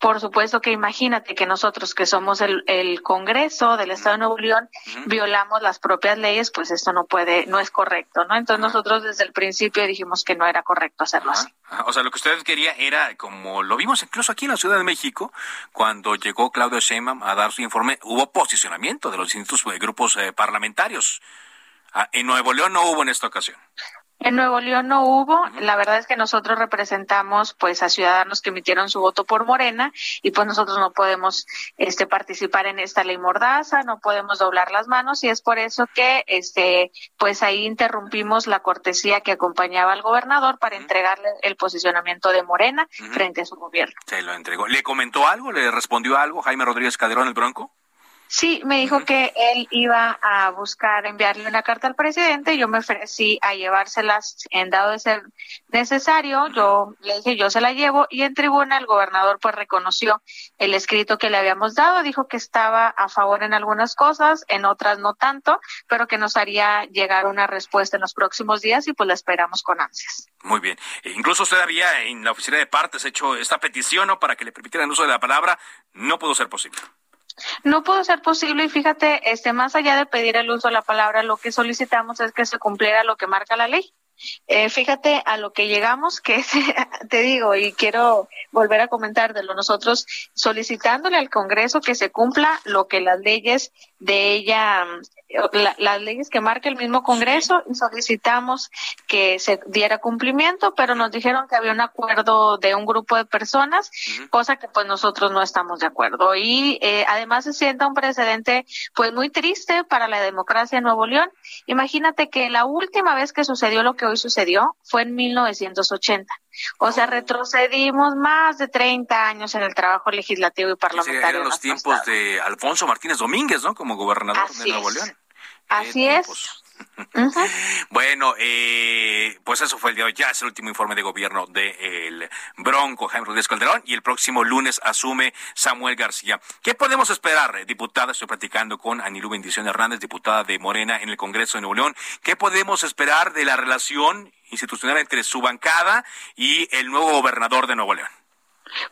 por supuesto que imagínate que nosotros que somos el, el Congreso del Estado de Nuevo León violamos las propias leyes, pues esto no puede, no es correcto, ¿no? Entonces nosotros desde el principio dijimos que no era correcto hacerlo así. O sea, lo que ustedes querían era, como lo vimos incluso aquí en la Ciudad de México, cuando llegó Claudio Sheinbaum a dar su informe, hubo posicionamiento de los distintos eh, grupos eh, parlamentarios. Ah, en Nuevo León no hubo en esta ocasión. En Nuevo León no hubo, la verdad es que nosotros representamos pues a ciudadanos que emitieron su voto por Morena y pues nosotros no podemos este participar en esta ley mordaza, no podemos doblar las manos y es por eso que este pues ahí interrumpimos la cortesía que acompañaba al gobernador para entregarle el posicionamiento de Morena frente a su gobierno. Se lo entregó. ¿Le comentó algo? ¿Le respondió algo Jaime Rodríguez Calderón el Bronco? Sí, me dijo que él iba a buscar enviarle una carta al presidente. Yo me ofrecí a llevárselas en dado de ser necesario. Yo le dije, yo se la llevo. Y en tribuna el gobernador pues reconoció el escrito que le habíamos dado. Dijo que estaba a favor en algunas cosas, en otras no tanto, pero que nos haría llegar una respuesta en los próximos días y pues la esperamos con ansias. Muy bien. E incluso usted había en la oficina de partes hecho esta petición ¿no? para que le permitieran el uso de la palabra. No pudo ser posible. No pudo ser posible y fíjate, este, más allá de pedir el uso de la palabra, lo que solicitamos es que se cumpliera lo que marca la ley. Eh, fíjate a lo que llegamos, que te digo, y quiero volver a comentar de lo nosotros solicitándole al Congreso que se cumpla lo que las leyes de ella, las leyes que marca el mismo Congreso, y solicitamos que se diera cumplimiento, pero nos dijeron que había un acuerdo de un grupo de personas, cosa que pues nosotros no estamos de acuerdo. Y eh, además se sienta un precedente pues muy triste para la democracia en Nuevo León. Imagínate que la última vez que sucedió lo que hoy sucedió fue en 1980. O sea, retrocedimos más de 30 años en el trabajo legislativo y parlamentario. eran los tiempos de Alfonso Martínez Domínguez, ¿no? Como gobernador de Nuevo León. Así es. Bueno, eh, pues eso fue el día de hoy. Ya es el último informe de gobierno del Bronco, Jaime Rodríguez Calderón, y el próximo lunes asume Samuel García. ¿Qué podemos esperar, eh, diputada? Estoy platicando con Anilú Bendición Hernández, diputada de Morena en el Congreso de Nuevo León. ¿Qué podemos esperar de la relación institucional entre su bancada y el nuevo gobernador de Nuevo León?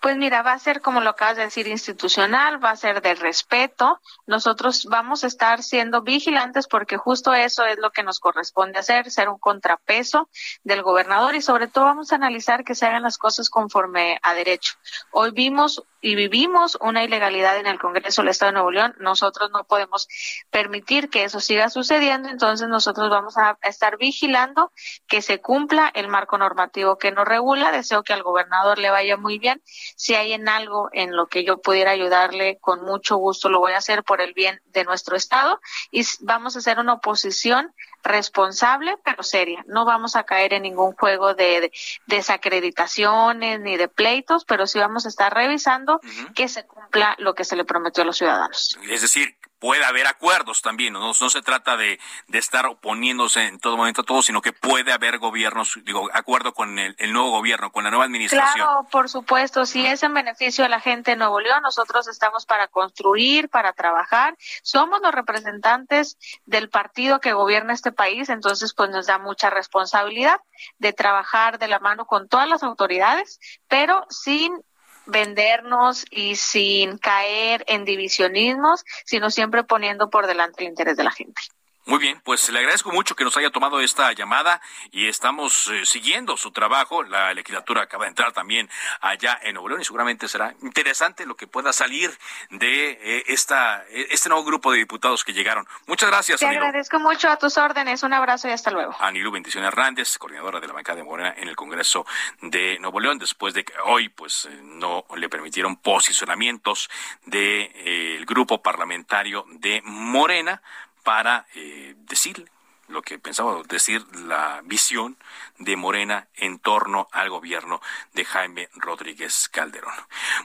Pues mira, va a ser, como lo acabas de decir, institucional, va a ser de respeto. Nosotros vamos a estar siendo vigilantes porque justo eso es lo que nos corresponde hacer, ser un contrapeso del gobernador y sobre todo vamos a analizar que se hagan las cosas conforme a derecho. Hoy vimos y vivimos una ilegalidad en el Congreso del Estado de Nuevo León. Nosotros no podemos permitir que eso siga sucediendo, entonces nosotros vamos a estar vigilando que se cumpla el marco normativo que nos regula. Deseo que al gobernador le vaya muy bien si hay en algo en lo que yo pudiera ayudarle, con mucho gusto lo voy a hacer por el bien de nuestro Estado y vamos a hacer una oposición responsable pero seria. No vamos a caer en ningún juego de, desacreditaciones ni de pleitos, pero sí vamos a estar revisando que se cumpla lo que se le prometió a los ciudadanos. Es decir, puede haber acuerdos también, no, no se trata de, de, estar oponiéndose en todo momento a todo, sino que puede haber gobiernos, digo, acuerdo con el, el, nuevo gobierno, con la nueva administración. Claro, por supuesto, si es en beneficio de la gente de Nuevo León, nosotros estamos para construir, para trabajar, somos los representantes del partido que gobierna este país, entonces pues nos da mucha responsabilidad de trabajar de la mano con todas las autoridades, pero sin vendernos y sin caer en divisionismos, sino siempre poniendo por delante el interés de la gente. Muy bien, pues le agradezco mucho que nos haya tomado esta llamada y estamos eh, siguiendo su trabajo. La legislatura acaba de entrar también allá en Nuevo León y seguramente será interesante lo que pueda salir de eh, esta eh, este nuevo grupo de diputados que llegaron. Muchas gracias. Te agradezco mucho a tus órdenes. Un abrazo y hasta luego. Anilu Bendición Hernández, coordinadora de la bancada de Morena en el Congreso de Nuevo León, después de que hoy pues no le permitieron posicionamientos del de, grupo parlamentario de Morena para eh, decir lo que pensaba decir la visión de Morena en torno al gobierno de Jaime Rodríguez Calderón.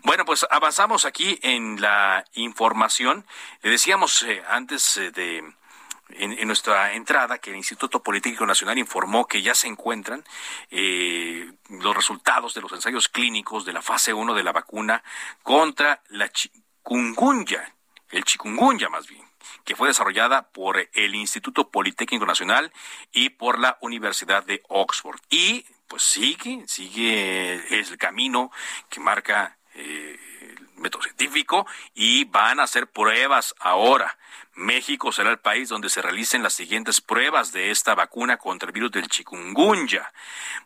Bueno, pues avanzamos aquí en la información. Le decíamos eh, antes eh, de en, nuestra entrada que el Instituto Político Nacional informó que ya se encuentran eh, los resultados de los ensayos clínicos de la fase 1 de la vacuna contra la chikungunya, el chikungunya más bien que fue desarrollada por el Instituto Politécnico Nacional y por la Universidad de Oxford. Y pues sigue, sigue el camino que marca eh, el método científico y van a hacer pruebas ahora. México será el país donde se realicen las siguientes pruebas de esta vacuna contra el virus del chikungunya.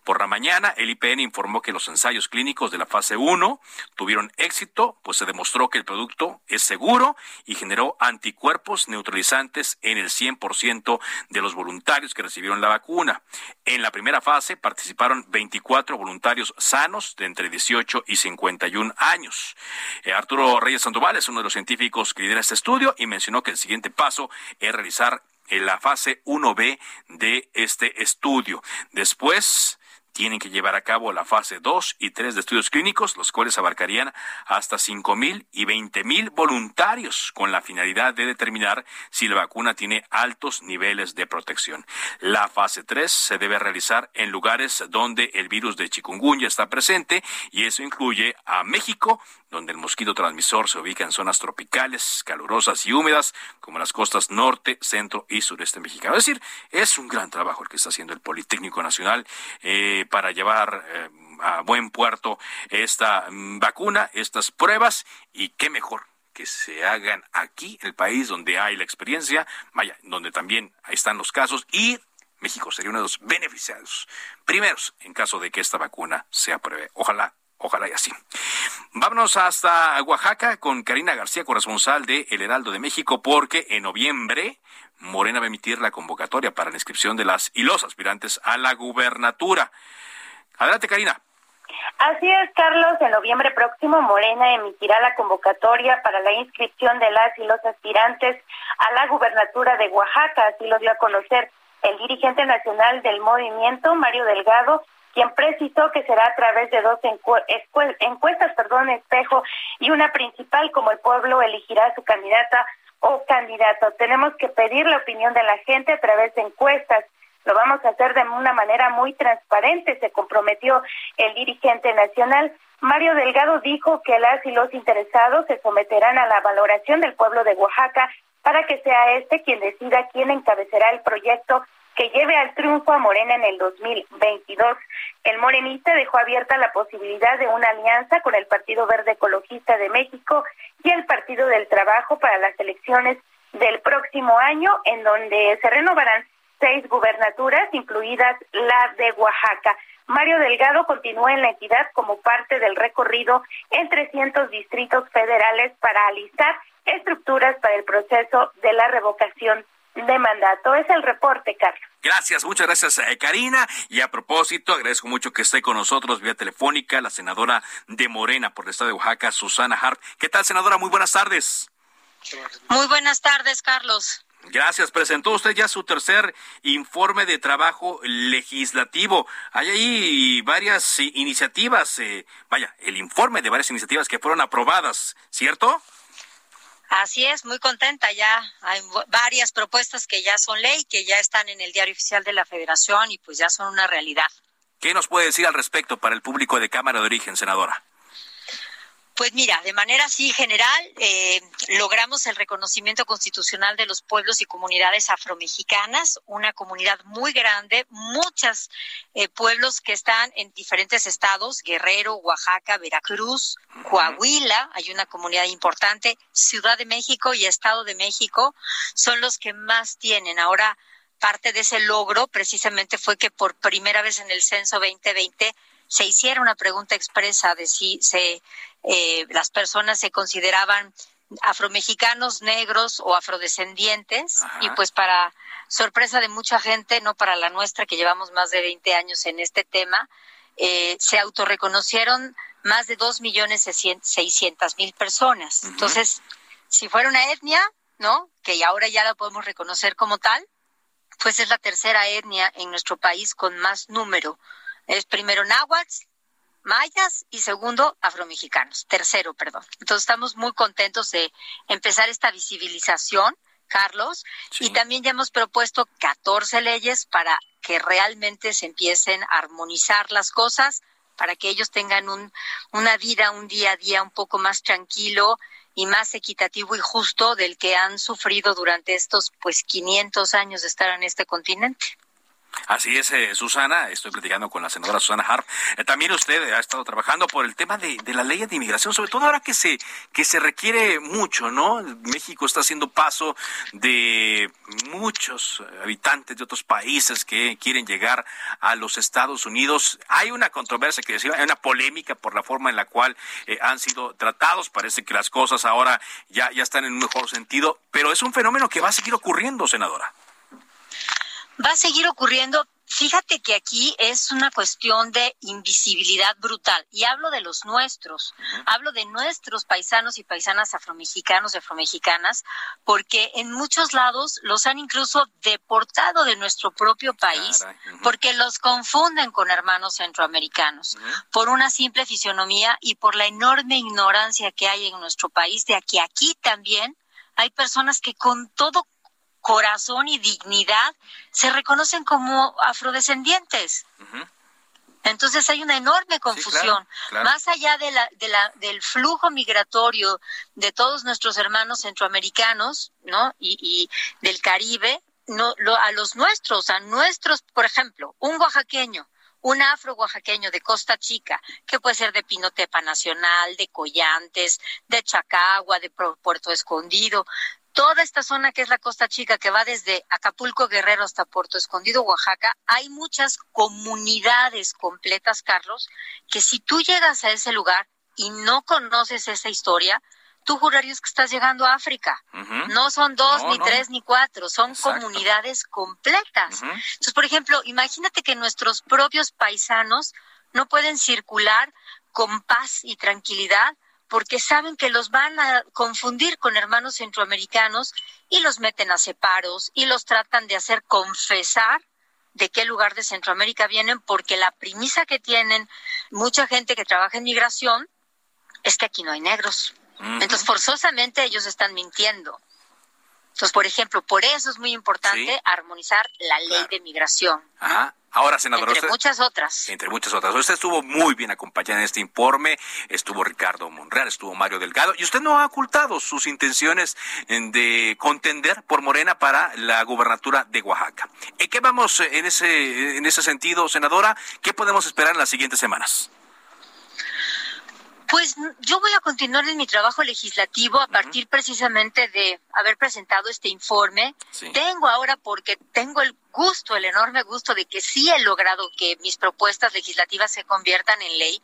Por la mañana, el IPN informó que los ensayos clínicos de la fase 1 tuvieron éxito, pues se demostró que el producto es seguro y generó anticuerpos neutralizantes en el 100% de los voluntarios que recibieron la vacuna. En la primera fase participaron 24 voluntarios sanos de entre 18 y 51 años. Eh, Arturo Reyes Sandoval es uno de los científicos que lidera este estudio y mencionó que el siguiente paso es realizar la fase 1B de este estudio. Después tienen que llevar a cabo la fase 2 y 3 de estudios clínicos, los cuales abarcarían hasta 5.000 y 20.000 voluntarios, con la finalidad de determinar si la vacuna tiene altos niveles de protección. La fase 3 se debe realizar en lugares donde el virus de chikungunya está presente y eso incluye a México, donde el mosquito transmisor se ubica en zonas tropicales, calurosas y húmedas, como las costas norte, centro y sureste mexicano. Es decir, es un gran trabajo el que está haciendo el Politécnico Nacional eh, para llevar eh, a buen puerto esta mm, vacuna, estas pruebas, y qué mejor que se hagan aquí, el país donde hay la experiencia, vaya, donde también están los casos y México sería uno de los beneficiados primeros en caso de que esta vacuna se apruebe. Ojalá Ojalá y así. Vámonos hasta Oaxaca con Karina García, corresponsal de El Heraldo de México, porque en noviembre Morena va a emitir la convocatoria para la inscripción de las y los aspirantes a la gubernatura. Adelante, Karina. Así es, Carlos. En noviembre próximo, Morena emitirá la convocatoria para la inscripción de las y los aspirantes a la gubernatura de Oaxaca. Así lo dio a conocer el dirigente nacional del movimiento, Mario Delgado, quien precisó que será a través de dos encuestas, perdón, espejo y una principal, como el pueblo elegirá su candidata o candidato. Tenemos que pedir la opinión de la gente a través de encuestas. Lo vamos a hacer de una manera muy transparente, se comprometió el dirigente nacional. Mario Delgado dijo que las y los interesados se someterán a la valoración del pueblo de Oaxaca para que sea este quien decida quién encabezará el proyecto que lleve al triunfo a Morena en el 2022. El morenista dejó abierta la posibilidad de una alianza con el Partido Verde Ecologista de México y el Partido del Trabajo para las elecciones del próximo año, en donde se renovarán seis gubernaturas, incluidas la de Oaxaca. Mario Delgado continúa en la entidad como parte del recorrido en 300 distritos federales para alistar estructuras para el proceso de la revocación de mandato. Es el reporte, Carlos. Gracias, muchas gracias, eh, Karina. Y a propósito, agradezco mucho que esté con nosotros vía telefónica la senadora de Morena por el estado de Oaxaca, Susana Hart. ¿Qué tal, senadora? Muy buenas tardes. Muy buenas tardes, Carlos. Gracias. Presentó usted ya su tercer informe de trabajo legislativo. Hay ahí varias iniciativas, eh, vaya, el informe de varias iniciativas que fueron aprobadas, ¿cierto? Así es, muy contenta ya. Hay varias propuestas que ya son ley, que ya están en el diario oficial de la Federación y pues ya son una realidad. ¿Qué nos puede decir al respecto para el público de Cámara de Origen, senadora? Pues mira, de manera así general, eh, logramos el reconocimiento constitucional de los pueblos y comunidades afromexicanas, una comunidad muy grande, muchos eh, pueblos que están en diferentes estados, Guerrero, Oaxaca, Veracruz, Coahuila, hay una comunidad importante, Ciudad de México y Estado de México son los que más tienen. Ahora, parte de ese logro precisamente fue que por primera vez en el censo 2020 se hiciera una pregunta expresa de si se eh, las personas se consideraban afromexicanos, negros o afrodescendientes y pues para sorpresa de mucha gente, no para la nuestra que llevamos más de 20 años en este tema, eh, se autorreconocieron más de dos millones seiscientas mil personas. Entonces, si fuera una etnia, ¿no? Que ahora ya la podemos reconocer como tal, pues es la tercera etnia en nuestro país con más número. Es primero náhuatl, mayas y segundo, afromexicanos. Tercero, perdón. Entonces estamos muy contentos de empezar esta visibilización, Carlos, y también ya hemos propuesto 14 leyes para que realmente se empiecen a armonizar las cosas, para que ellos tengan un, una vida, un día a día un poco más tranquilo y más equitativo y justo del que han sufrido durante estos pues 500 años de estar en este continente. Así es, eh, Susana. Estoy platicando con la senadora Susana Harp. Eh, también usted ha estado trabajando por el tema de, de, la ley de inmigración, sobre todo ahora que se, que se requiere mucho, ¿no? México está haciendo paso de muchos habitantes de otros países que quieren llegar a los Estados Unidos. Hay una controversia que decía, hay una polémica por la forma en la cual eh, han sido tratados. Parece que las cosas ahora ya, ya están en un mejor sentido, pero es un fenómeno que va a seguir ocurriendo, senadora va a seguir ocurriendo. Fíjate que aquí es una cuestión de invisibilidad brutal. Y hablo de los nuestros, hablo de nuestros paisanos y paisanas afromexicanos y afromexicanas, porque en muchos lados los han incluso deportado de nuestro propio país, porque los confunden con hermanos centroamericanos, por una simple fisionomía y por la enorme ignorancia que hay en nuestro país, de que aquí también hay personas que con todo corazón y dignidad se reconocen como afrodescendientes. Entonces hay una enorme confusión. Más allá de la, de la, del flujo migratorio de todos nuestros hermanos centroamericanos, ¿no? Y, y del Caribe, no, lo, a los nuestros, a nuestros, por ejemplo, un oaxaqueño, un afro oaxaqueño de Costa Chica, que puede ser de Pinotepa Nacional, de Collantes, de Chacagua, de Puerto Escondido, toda esta zona que es la Costa Chica, que va desde Acapulco Guerrero hasta Puerto Escondido, Oaxaca, hay muchas comunidades completas, Carlos, que si tú llegas a ese lugar y no conoces esa historia, tú jurarías que estás llegando a África. No son dos, ni tres, ni cuatro, son comunidades completas. Entonces, por ejemplo, imagínate que nuestros propios paisanos no pueden circular con paz y tranquilidad porque saben que los van a confundir con hermanos centroamericanos y los meten a separos y los tratan de hacer confesar de qué lugar de Centroamérica vienen, porque la premisa que tienen mucha gente que trabaja en migración es que aquí no hay negros. Entonces, forzosamente ellos están mintiendo. Entonces, por ejemplo, por eso es muy importante armonizar la ley de migración. Ajá. Ahora, senador. Entre muchas otras. Entre muchas otras. Usted estuvo muy bien acompañada en este informe. Estuvo Ricardo Monreal, estuvo Mario Delgado. Y usted no ha ocultado sus intenciones de contender por Morena para la gubernatura de Oaxaca. ¿En qué vamos en ese, en ese sentido, senadora? ¿Qué podemos esperar en las siguientes semanas? Pues yo voy a continuar en mi trabajo legislativo a partir precisamente de haber presentado este informe. Tengo ahora, porque tengo el gusto, el enorme gusto de que sí he logrado que mis propuestas legislativas se conviertan en ley.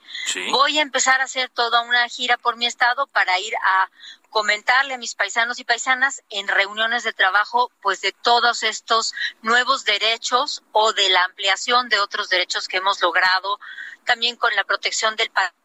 Voy a empezar a hacer toda una gira por mi estado para ir a comentarle a mis paisanos y paisanas en reuniones de trabajo, pues de todos estos nuevos derechos o de la ampliación de otros derechos que hemos logrado, también con la protección del patrimonio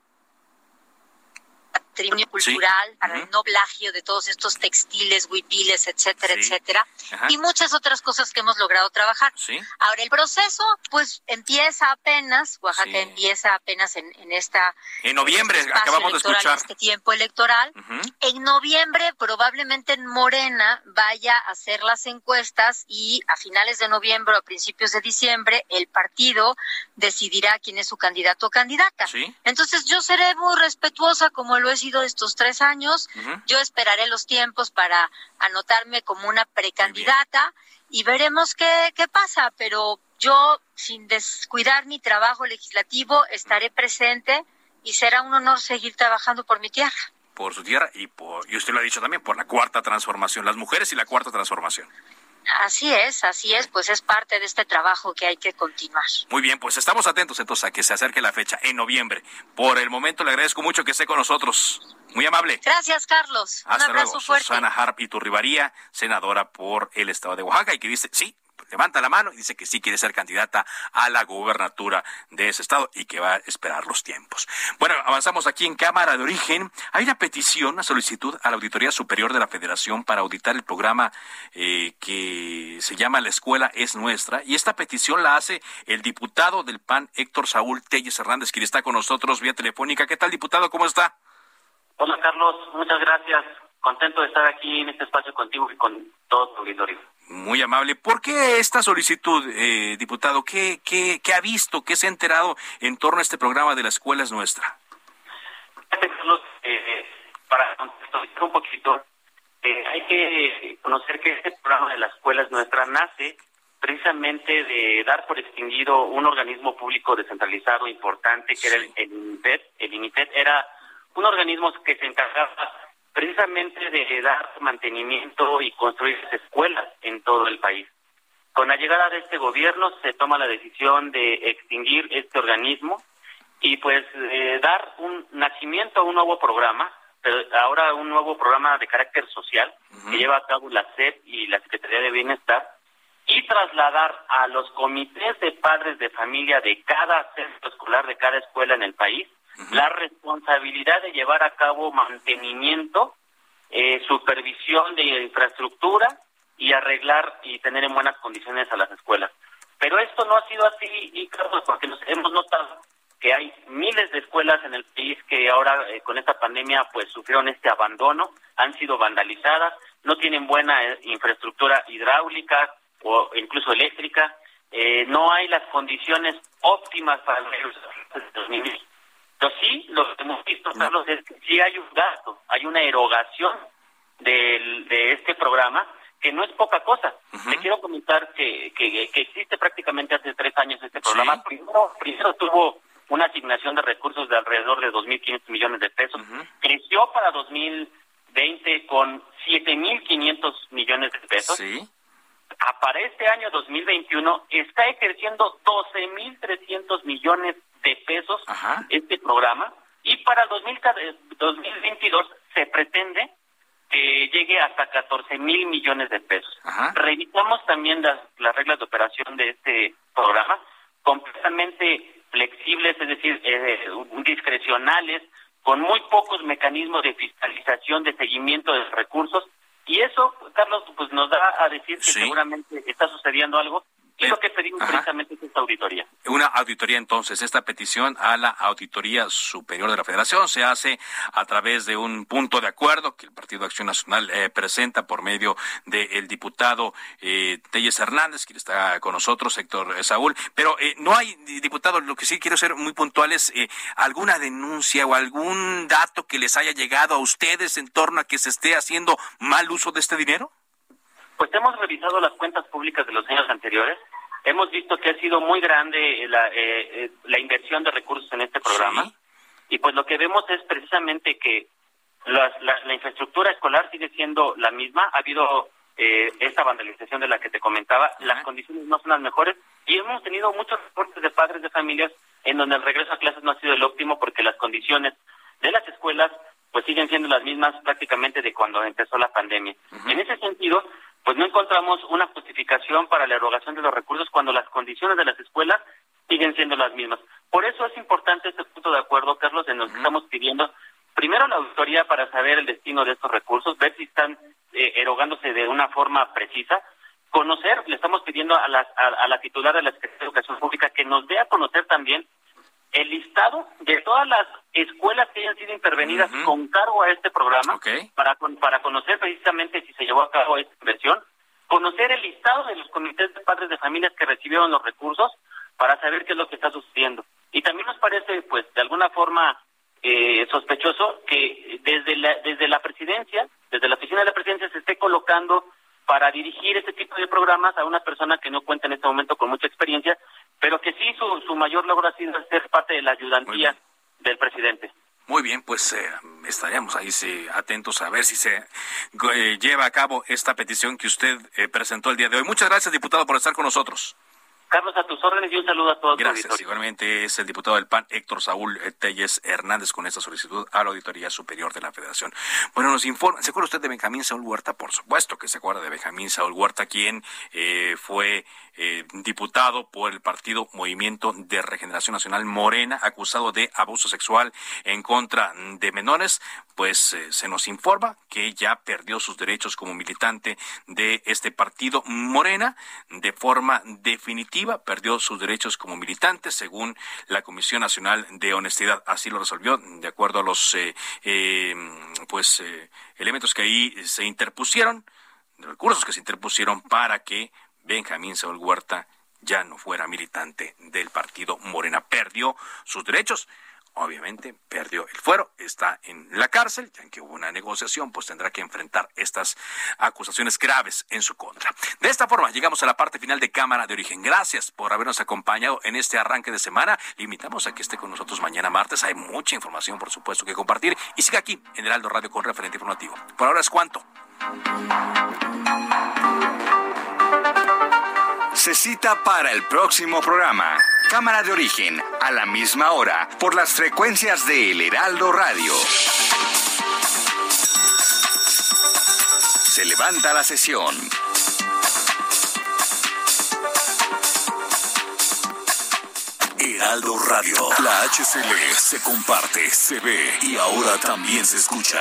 cultural, para el no plagio de todos estos textiles, huipiles, etcétera, etcétera, y muchas otras cosas que hemos logrado trabajar. Ahora, el proceso, pues, empieza apenas, Oaxaca empieza apenas en, esta... En noviembre, acabamos de escuchar. este tiempo electoral. En noviembre, probablemente en Morena vaya a hacer las encuestas y a finales de noviembre o a principios de diciembre, el partido decidirá quién es su candidato o candidata. Entonces, yo seré muy respetuosa como lo he sido estos tres años. Yo esperaré los tiempos para anotarme como una precandidata y veremos qué, qué pasa, pero yo, sin descuidar mi trabajo legislativo, estaré presente y será un honor seguir trabajando por mi tierra. Por su tierra y, por, y usted lo ha dicho también, por la cuarta transformación, las mujeres y la cuarta transformación. Así es, así es, pues es parte de este trabajo que hay que continuar. Muy bien, pues estamos atentos entonces a que se acerque la fecha en noviembre. Por el momento le agradezco mucho que esté con nosotros. Muy amable. Gracias, Carlos. Hasta Un abrazo luego. fuerte. Susana Harp Iturribaría, senadora por el estado de Oaxaca, y que dice, sí, levanta la mano y dice que sí quiere ser candidata a la gubernatura de ese estado y que va a esperar los tiempos. Bueno, avanzamos aquí en Cámara de Origen. Hay una petición, una solicitud a la Auditoría Superior de la Federación para auditar el programa eh, que se llama La Escuela es Nuestra. Y esta petición la hace el diputado del PAN, Héctor Saúl Telles Hernández, quien está con nosotros vía telefónica. ¿Qué tal, diputado? ¿Cómo está? Hola, Carlos. Muchas gracias. Contento de estar aquí en este espacio contigo y con todo tu auditorio. Muy amable. ¿Por qué esta solicitud, eh, diputado? ¿Qué, qué, ¿Qué ha visto, qué se ha enterado en torno a este programa de la escuela es nuestra? Carlos, eh, para contextualizar un poquito, eh, hay que conocer que este programa de la escuela es nuestra nace precisamente de dar por extinguido un organismo público descentralizado importante que era el, el INITED. El INITED era un organismo que se encargaba precisamente de dar mantenimiento y construir escuelas en todo el país. Con la llegada de este gobierno se toma la decisión de extinguir este organismo y pues eh, dar un nacimiento a un nuevo programa, pero ahora un nuevo programa de carácter social que lleva a cabo la SEP y la Secretaría de Bienestar y trasladar a los comités de padres de familia de cada centro escolar, de cada escuela en el país, la responsabilidad de llevar a cabo mantenimiento, eh, supervisión de infraestructura y arreglar y tener en buenas condiciones a las escuelas. Pero esto no ha sido así, y Carlos, porque nos hemos notado que hay miles de escuelas en el país que ahora eh, con esta pandemia pues sufrieron este abandono, han sido vandalizadas, no tienen buena eh, infraestructura hidráulica o incluso eléctrica, eh, no hay las condiciones óptimas para los niños. Pero sí, lo que hemos visto, Carlos, es que sí hay un gasto, hay una erogación del, de este programa que no es poca cosa. Te quiero comentar que, que, que, existe prácticamente hace tres años este programa. Primero, primero tuvo una asignación de recursos de alrededor de 2.500 millones de pesos. Creció para 2020 con 7.500 millones de pesos. Sí. Para este año 2021 está ejerciendo 12.300 millones de pesos este programa y para el 2022 se pretende que llegue hasta 14 mil millones de pesos. Revisamos también las, las reglas de operación de este programa, completamente flexibles, es decir, eh, discrecionales, con muy pocos mecanismos de fiscalización, de seguimiento de recursos, y eso, Carlos, pues nos da a decir que seguramente está sucediendo algo y lo que pedimos precisamente es esta auditoría. Una auditoría entonces, esta petición a la Auditoría Superior de la Federación se hace a través de un punto de acuerdo que el Partido Acción Nacional eh, presenta por medio del diputado eh, Telles Hernández, quien está con nosotros, Héctor eh, Saúl. Pero eh, no hay, diputado, lo que sí quiero ser muy puntual es eh, alguna denuncia o algún dato que les haya llegado a ustedes en torno a que se esté haciendo mal uso de este dinero. Pues hemos revisado las cuentas públicas de los años anteriores. Hemos visto que ha sido muy grande la, eh, la inversión de recursos en este programa. ¿Sí? Y pues lo que vemos es precisamente que las, la, la, infraestructura escolar sigue siendo la misma. Ha habido eh, esta vandalización de la que te comentaba. Las condiciones no son las mejores. Y hemos tenido muchos reportes de padres de familias en donde el regreso a clases no ha sido el óptimo porque las condiciones de las escuelas pues siguen siendo las mismas prácticamente de cuando empezó la pandemia. Uh -huh. En ese sentido, pues no encontramos una justificación para la erogación de los recursos cuando las condiciones de las escuelas siguen siendo las mismas. Por eso es importante este punto de acuerdo, Carlos, en lo que estamos pidiendo primero la auditoría para saber el destino de estos recursos, ver si están eh, erogándose de una forma precisa, conocer, le estamos pidiendo a, a, la titular de la Secretaría de Educación Pública que nos dé a conocer también el listado de todas las escuelas que hayan sido intervenidas con cargo a este programa para, para conocer precisamente si se llevó a cabo esta inversión, conocer el listado de los comités de padres de familias que recibieron los recursos para saber qué es lo que está sucediendo. Y también nos parece, pues, de alguna forma eh, sospechoso que desde la, desde la presidencia, desde la oficina de la presidencia, se esté colocando para dirigir este tipo de programas a una persona que no cuenta en este momento con mucha experiencia, pero que sí su, su mayor logro ha sido ser parte de la ayudantía del presidente. Muy bien, pues eh, estaremos ahí atentos a ver si se eh, lleva a cabo esta petición que usted presentó el día de hoy. Muchas gracias, diputado, por estar con nosotros. Carlos, a tus órdenes y un saludo a todos. Gracias. Igualmente es el diputado del PAN, Héctor Saúl Telles Hernández, con esta solicitud a la Auditoría Superior de la Federación. Bueno, nos informa, ¿se acuerda usted de Benjamín Saúl Huerta? Por supuesto que se acuerda de Benjamín Saúl Huerta, quien eh, fue eh, diputado por el partido Movimiento de Regeneración Nacional Morena, acusado de abuso sexual en contra de menores. Pues eh, se nos informa que ya perdió sus derechos como militante de este partido Morena de forma definitiva perdió sus derechos como militante, según la Comisión Nacional de Honestidad. Así lo resolvió, de acuerdo a los eh, eh, pues eh, elementos que ahí se interpusieron, recursos que se interpusieron para que Benjamín Saúl Huerta ya no fuera militante del partido Morena. Perdió sus derechos obviamente perdió el fuero, está en la cárcel, ya que hubo una negociación, pues tendrá que enfrentar estas acusaciones graves en su contra. De esta forma, llegamos a la parte final de Cámara de Origen. Gracias por habernos acompañado en este arranque de semana. Le invitamos a que esté con nosotros mañana martes. Hay mucha información, por supuesto, que compartir. Y siga aquí en Heraldo Radio con referente informativo. Por ahora es cuanto. Se cita para el próximo programa. Cámara de origen, a la misma hora, por las frecuencias de El Heraldo Radio. Se levanta la sesión. Heraldo Radio. La HCL se comparte, se ve y ahora también se escucha.